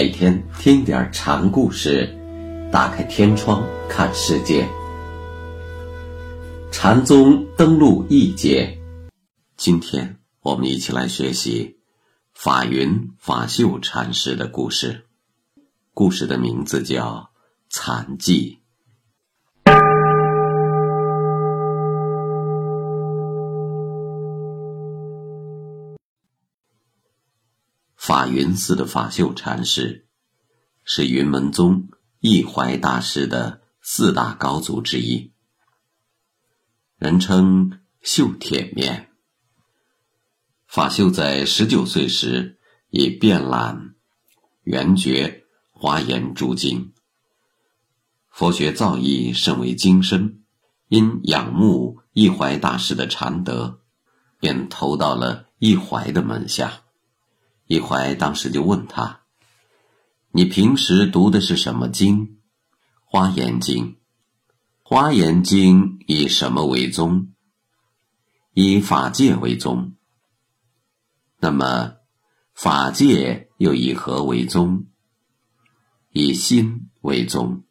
每天听点禅故事，打开天窗看世界。禅宗登陆一节，今天我们一起来学习法云法秀禅师的故事。故事的名字叫《禅记》。法云寺的法秀禅师，是云门宗义怀大师的四大高祖之一，人称秀铁面。法秀在十九岁时已遍览圆觉、华严诸经，佛学造诣甚为精深，因仰慕义怀大师的禅德，便投到了义怀的门下。一怀当时就问他：“你平时读的是什么经？”《花严经》。《花严经》以什么为宗？以法界为宗。那么，法界又以何为宗？以心为宗。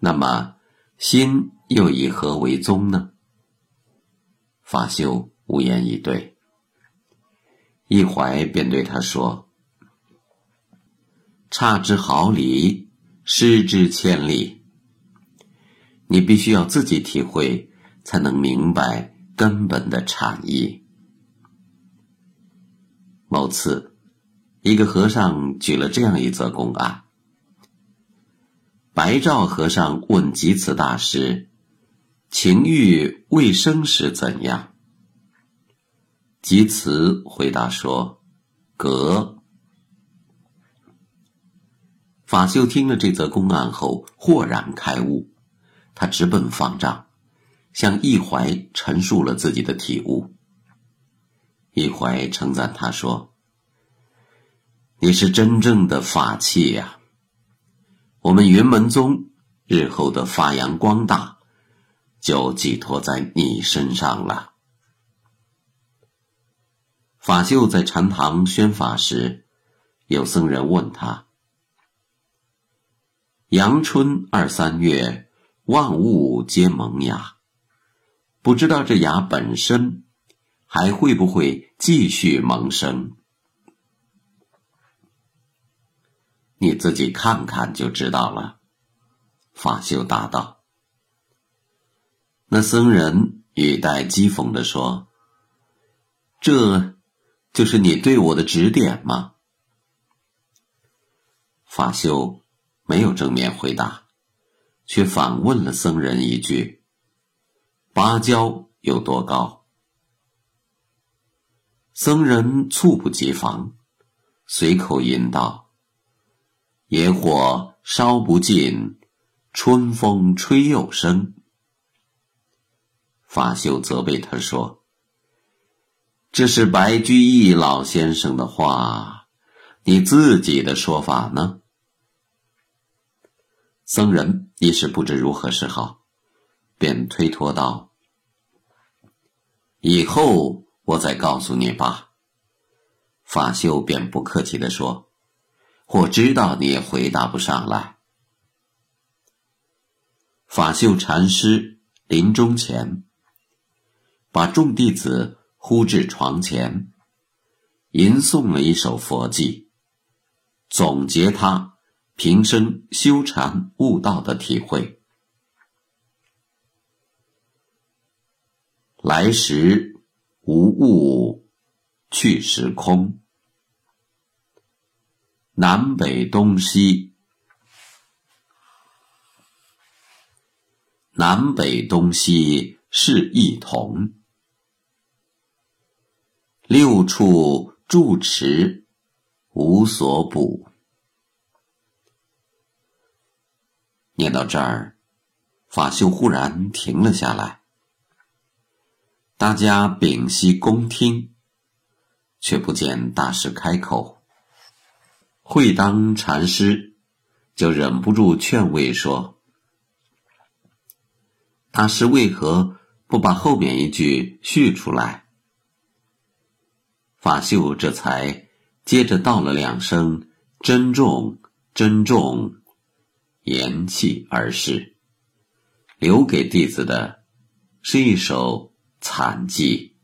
那么，心又以何为宗呢？法修无言以对。一怀便对他说：“差之毫厘，失之千里。你必须要自己体会，才能明白根本的禅意。”某次，一个和尚举了这样一则公案：白照和尚问吉慈大师：“情欲未生时怎样？”吉慈回答说：“格。”法修听了这则公案后，豁然开悟，他直奔方丈，向一怀陈述了自己的体悟。一怀称赞他说：“你是真正的法器呀！我们云门宗日后的发扬光大，就寄托在你身上了。”法秀在禅堂宣法时，有僧人问他：“阳春二三月，万物皆萌芽，不知道这芽本身还会不会继续萌生？你自己看看就知道了。”法秀答道。那僧人语带讥讽的说：“这。”就是你对我的指点吗？法修没有正面回答，却反问了僧人一句：“芭蕉有多高？”僧人猝不及防，随口吟道：“野火烧不尽，春风吹又生。”法修责备他说。这是白居易老先生的话，你自己的说法呢？僧人一时不知如何是好，便推脱道：“以后我再告诉你吧。”法修便不客气的说：“我知道你也回答不上来。”法秀禅师临终前，把众弟子。呼至床前，吟诵了一首佛偈，总结他平生修禅悟道的体会。来时无物，去时空。南北东西，南北东西是一同。六处住持无所补。念到这儿，法秀忽然停了下来。大家屏息恭听，却不见大师开口。会当禅师就忍不住劝慰说：“大师为何不把后面一句续出来？”法秀这才接着道了两声珍重，珍重，言气而逝。留给弟子的，是一首惨记。